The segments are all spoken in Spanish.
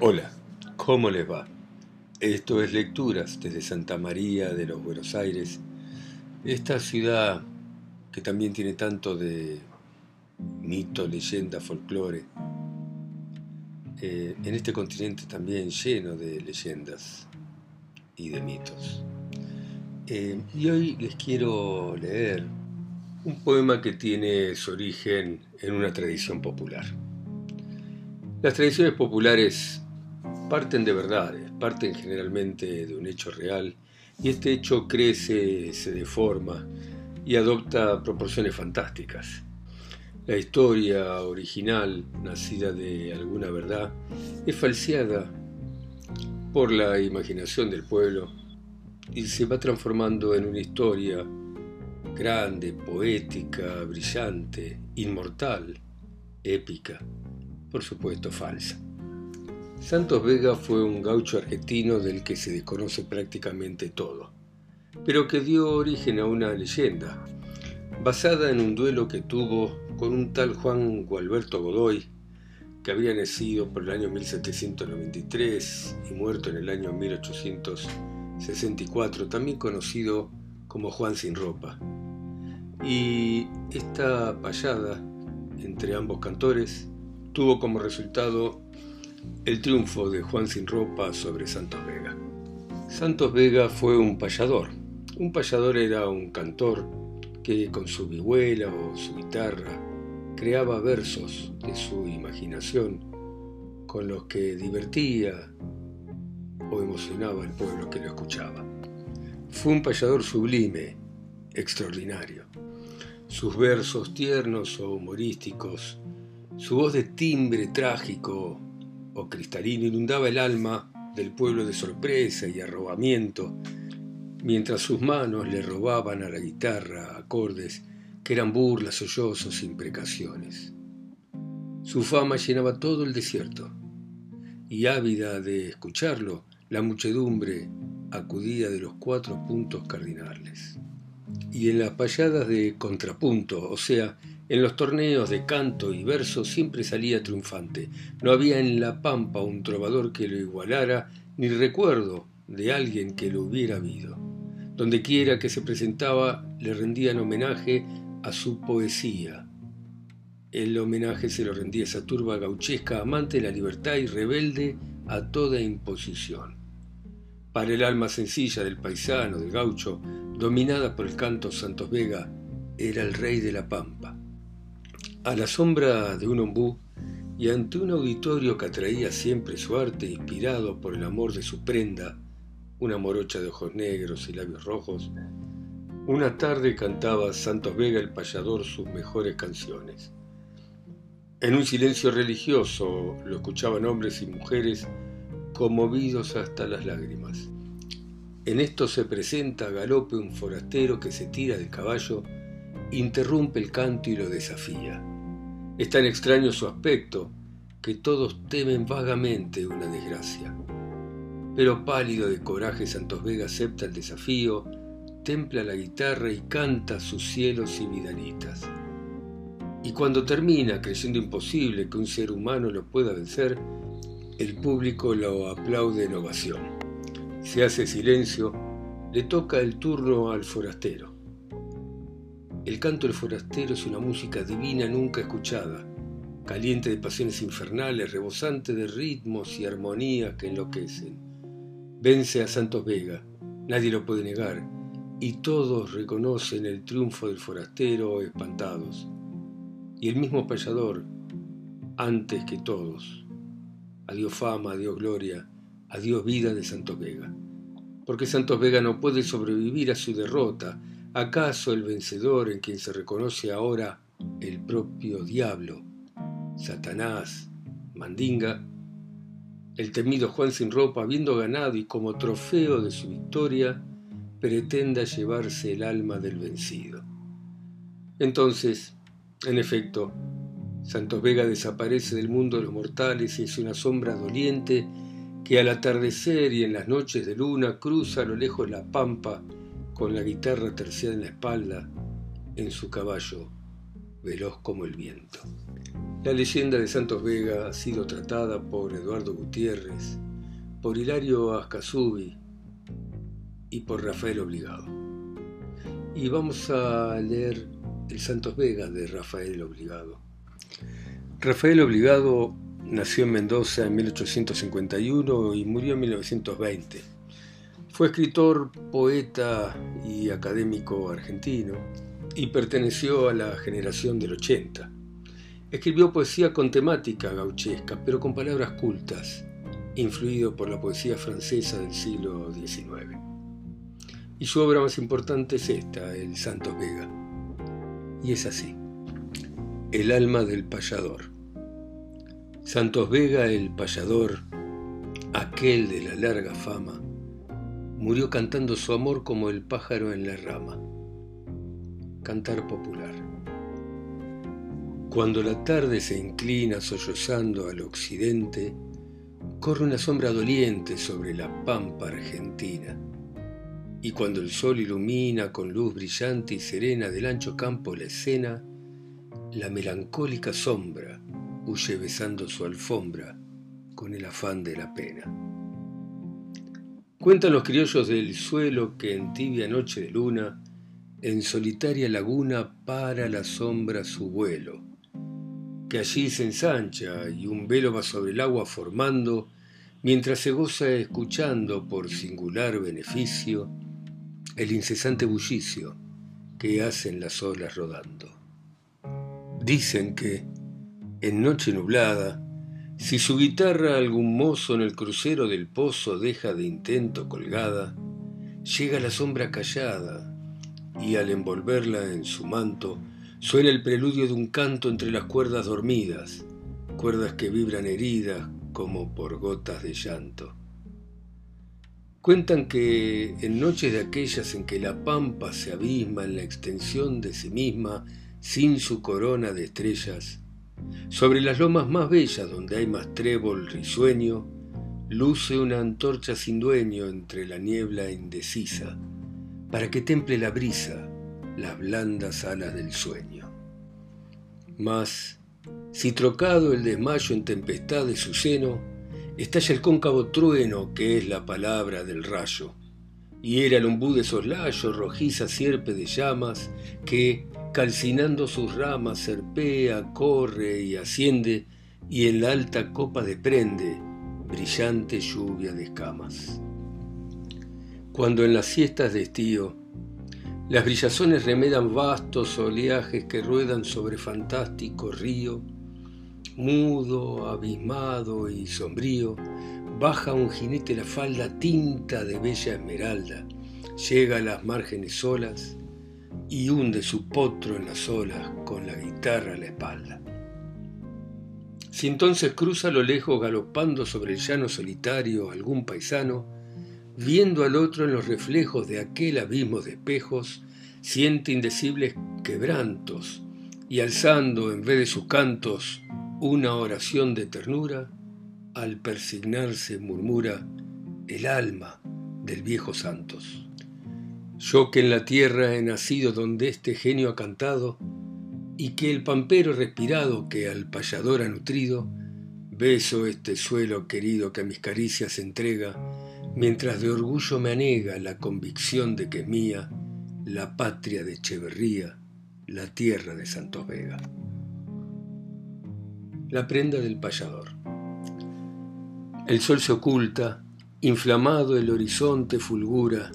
Hola, ¿cómo les va? Esto es Lecturas desde Santa María de los Buenos Aires, esta ciudad que también tiene tanto de mito, leyenda, folclore, eh, en este continente también lleno de leyendas y de mitos. Eh, y hoy les quiero leer un poema que tiene su origen en una tradición popular. Las tradiciones populares parten de verdades, parten generalmente de un hecho real, y este hecho crece, se deforma y adopta proporciones fantásticas. La historia original, nacida de alguna verdad, es falseada por la imaginación del pueblo y se va transformando en una historia grande, poética, brillante, inmortal, épica, por supuesto falsa. Santos Vega fue un gaucho argentino del que se desconoce prácticamente todo, pero que dio origen a una leyenda, basada en un duelo que tuvo con un tal Juan Gualberto Godoy, que había nacido por el año 1793 y muerto en el año 1864, también conocido como Juan sin ropa. Y esta payada entre ambos cantores tuvo como resultado el triunfo de Juan sin ropa sobre Santos Vega. Santos Vega fue un payador. Un payador era un cantor que con su vihuela o su guitarra creaba versos de su imaginación con los que divertía o emocionaba al pueblo que lo escuchaba. Fue un payador sublime, extraordinario. Sus versos tiernos o humorísticos, su voz de timbre trágico cristalino inundaba el alma del pueblo de sorpresa y arrobamiento, mientras sus manos le robaban a la guitarra acordes que eran burlas, sollozos, imprecaciones. Su fama llenaba todo el desierto, y ávida de escucharlo, la muchedumbre acudía de los cuatro puntos cardinales. Y en las payadas de contrapunto, o sea, en los torneos de canto y verso siempre salía triunfante. No había en la pampa un trovador que lo igualara, ni recuerdo de alguien que lo hubiera habido. Donde quiera que se presentaba le rendían homenaje a su poesía. El homenaje se lo rendía esa turba gauchesca, amante de la libertad y rebelde a toda imposición. Para el alma sencilla del paisano, del gaucho, dominada por el canto Santos Vega, era el rey de la pampa a la sombra de un ombú y ante un auditorio que atraía siempre su arte inspirado por el amor de su prenda, una morocha de ojos negros y labios rojos, una tarde cantaba Santos Vega el payador sus mejores canciones. En un silencio religioso lo escuchaban hombres y mujeres conmovidos hasta las lágrimas. En esto se presenta a galope un forastero que se tira del caballo, interrumpe el canto y lo desafía. Es tan extraño su aspecto que todos temen vagamente una desgracia. Pero pálido de coraje, Santos Vega acepta el desafío, templa la guitarra y canta sus cielos y vidalitas. Y cuando termina, creyendo imposible que un ser humano lo pueda vencer, el público lo aplaude en ovación. Se hace silencio, le toca el turno al forastero. El canto del forastero es una música divina nunca escuchada, caliente de pasiones infernales, rebosante de ritmos y armonías que enloquecen. Vence a Santos Vega, nadie lo puede negar, y todos reconocen el triunfo del forastero espantados. Y el mismo payador, antes que todos. Adiós fama, adiós gloria, adiós vida de Santos Vega. Porque Santos Vega no puede sobrevivir a su derrota, ¿Acaso el vencedor en quien se reconoce ahora el propio diablo, Satanás, Mandinga, el temido Juan sin ropa, habiendo ganado y como trofeo de su victoria, pretenda llevarse el alma del vencido? Entonces, en efecto, Santos Vega desaparece del mundo de los mortales y es una sombra doliente que al atardecer y en las noches de luna cruza a lo lejos la pampa con la guitarra terciada en la espalda, en su caballo, veloz como el viento. La leyenda de Santos Vega ha sido tratada por Eduardo Gutiérrez, por Hilario Ascasubi y por Rafael Obligado. Y vamos a leer el Santos Vega de Rafael Obligado. Rafael Obligado nació en Mendoza en 1851 y murió en 1920. Fue escritor, poeta y académico argentino y perteneció a la generación del 80. Escribió poesía con temática gauchesca, pero con palabras cultas, influido por la poesía francesa del siglo XIX. Y su obra más importante es esta, El Santos Vega. Y es así. El alma del payador. Santos Vega el payador, aquel de la larga fama, murió cantando su amor como el pájaro en la rama. Cantar popular. Cuando la tarde se inclina sollozando al occidente, corre una sombra doliente sobre la pampa argentina. Y cuando el sol ilumina con luz brillante y serena del ancho campo la escena, la melancólica sombra huye besando su alfombra con el afán de la pena. Cuentan los criollos del suelo que en tibia noche de luna, en solitaria laguna para la sombra su vuelo, que allí se ensancha y un velo va sobre el agua formando, mientras se goza escuchando por singular beneficio el incesante bullicio que hacen las olas rodando. Dicen que, en noche nublada, si su guitarra algún mozo en el crucero del pozo deja de intento colgada, llega la sombra callada y al envolverla en su manto suena el preludio de un canto entre las cuerdas dormidas, cuerdas que vibran heridas como por gotas de llanto. Cuentan que en noches de aquellas en que la pampa se abisma en la extensión de sí misma sin su corona de estrellas, sobre las lomas más bellas donde hay más trébol risueño, luce una antorcha sin dueño entre la niebla indecisa, para que temple la brisa las blandas alas del sueño. Mas, si trocado el desmayo en tempestad de su seno, estalla el cóncavo trueno que es la palabra del rayo, y era el ombú de soslayo, rojiza sierpe de llamas, que, calcinando sus ramas, serpea, corre y asciende, y en la alta copa desprende brillante lluvia de escamas. Cuando en las siestas de estío las brillazones remedan vastos oleajes que ruedan sobre fantástico río, mudo, abismado y sombrío, baja un jinete la falda tinta de bella esmeralda, llega a las márgenes solas, y hunde su potro en las olas con la guitarra a la espalda. Si entonces cruza a lo lejos galopando sobre el llano solitario algún paisano, viendo al otro en los reflejos de aquel abismo de espejos, siente indecibles quebrantos y alzando en vez de sus cantos una oración de ternura, al persignarse murmura el alma del viejo Santos. Yo que en la tierra he nacido donde este genio ha cantado, y que el pampero respirado que al payador ha nutrido, beso este suelo querido que a mis caricias entrega, mientras de orgullo me anega la convicción de que es mía la patria de Echeverría, la tierra de Santos Vega. La prenda del payador. El sol se oculta, inflamado el horizonte fulgura,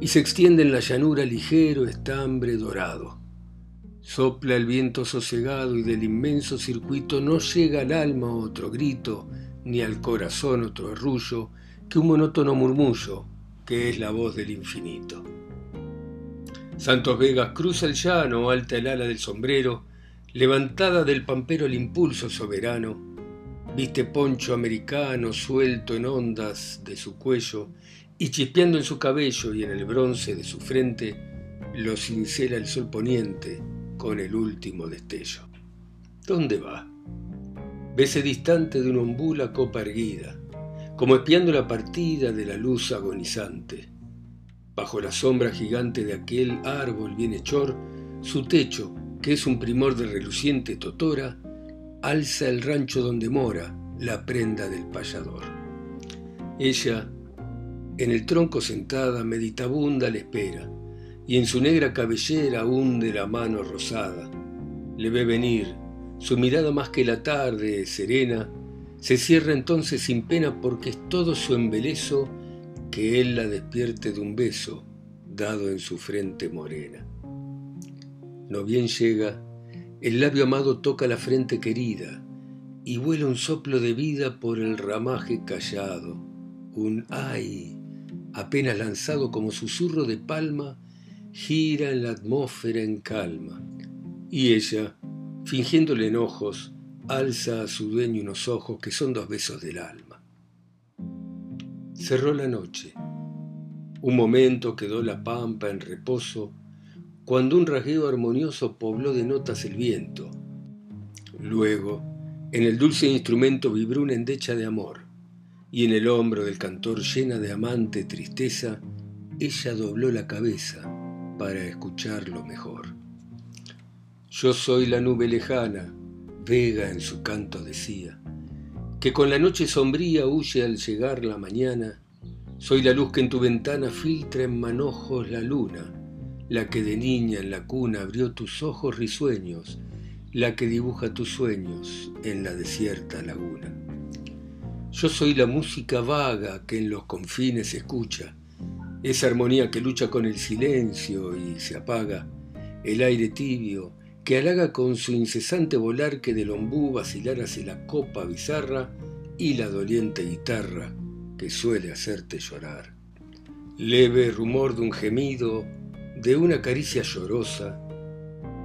y se extiende en la llanura ligero estambre dorado. Sopla el viento sosegado y del inmenso circuito no llega al alma otro grito, ni al corazón otro arrullo, que un monótono murmullo, que es la voz del infinito. Santos Vegas cruza el llano, alta el ala del sombrero, levantada del pampero el impulso soberano, viste poncho americano suelto en ondas de su cuello y chispeando en su cabello y en el bronce de su frente, lo cincela el sol poniente con el último destello. ¿Dónde va? Vese distante de un ombú la copa erguida, como espiando la partida de la luz agonizante. Bajo la sombra gigante de aquel árbol bienhechor, su techo, que es un primor de reluciente totora, alza el rancho donde mora la prenda del payador. Ella, en el tronco sentada, meditabunda le espera, y en su negra cabellera hunde la mano rosada. Le ve venir, su mirada más que la tarde, serena, se cierra entonces sin pena porque es todo su embelezo que él la despierte de un beso dado en su frente morena. No bien llega, el labio amado toca la frente querida y vuela un soplo de vida por el ramaje callado, un ay, apenas lanzado como susurro de palma, gira en la atmósfera en calma. Y ella, fingiéndole enojos, alza a su dueño unos ojos que son dos besos del alma. Cerró la noche. Un momento quedó la pampa en reposo, cuando un rasgueo armonioso pobló de notas el viento. Luego, en el dulce instrumento vibró una endecha de amor, y en el hombro del cantor llena de amante tristeza, ella dobló la cabeza para escucharlo mejor. Yo soy la nube lejana, Vega en su canto decía, que con la noche sombría huye al llegar la mañana, soy la luz que en tu ventana filtra en manojos la luna, la que de niña en la cuna abrió tus ojos risueños, la que dibuja tus sueños en la desierta laguna. Yo soy la música vaga que en los confines se escucha, esa armonía que lucha con el silencio y se apaga, el aire tibio que halaga con su incesante volar que del ombú vacilar hacia la copa bizarra y la doliente guitarra que suele hacerte llorar. Leve rumor de un gemido, de una caricia llorosa,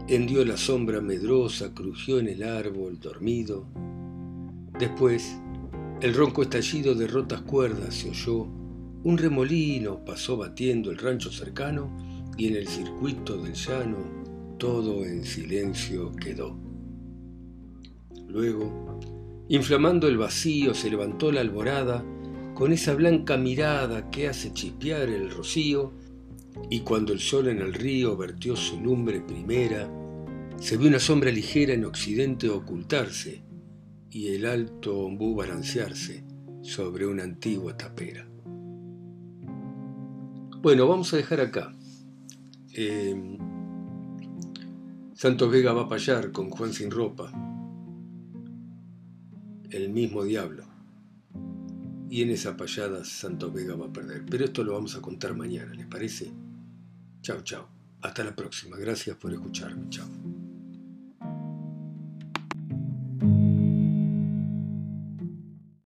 hendió la sombra medrosa, crujió en el árbol dormido. Después, el ronco estallido de rotas cuerdas se oyó, un remolino pasó batiendo el rancho cercano y en el circuito del llano todo en silencio quedó. Luego, inflamando el vacío, se levantó la alborada con esa blanca mirada que hace chispear el rocío, y cuando el sol en el río vertió su lumbre primera, se vio una sombra ligera en occidente ocultarse y el alto ombú balancearse sobre una antigua tapera. Bueno, vamos a dejar acá. Eh, Santos Vega va a payar con Juan sin ropa, el mismo diablo. Y en esa payada Santos Vega va a perder. Pero esto lo vamos a contar mañana, ¿les parece? Chao, chao. Hasta la próxima. Gracias por escucharme. Chao.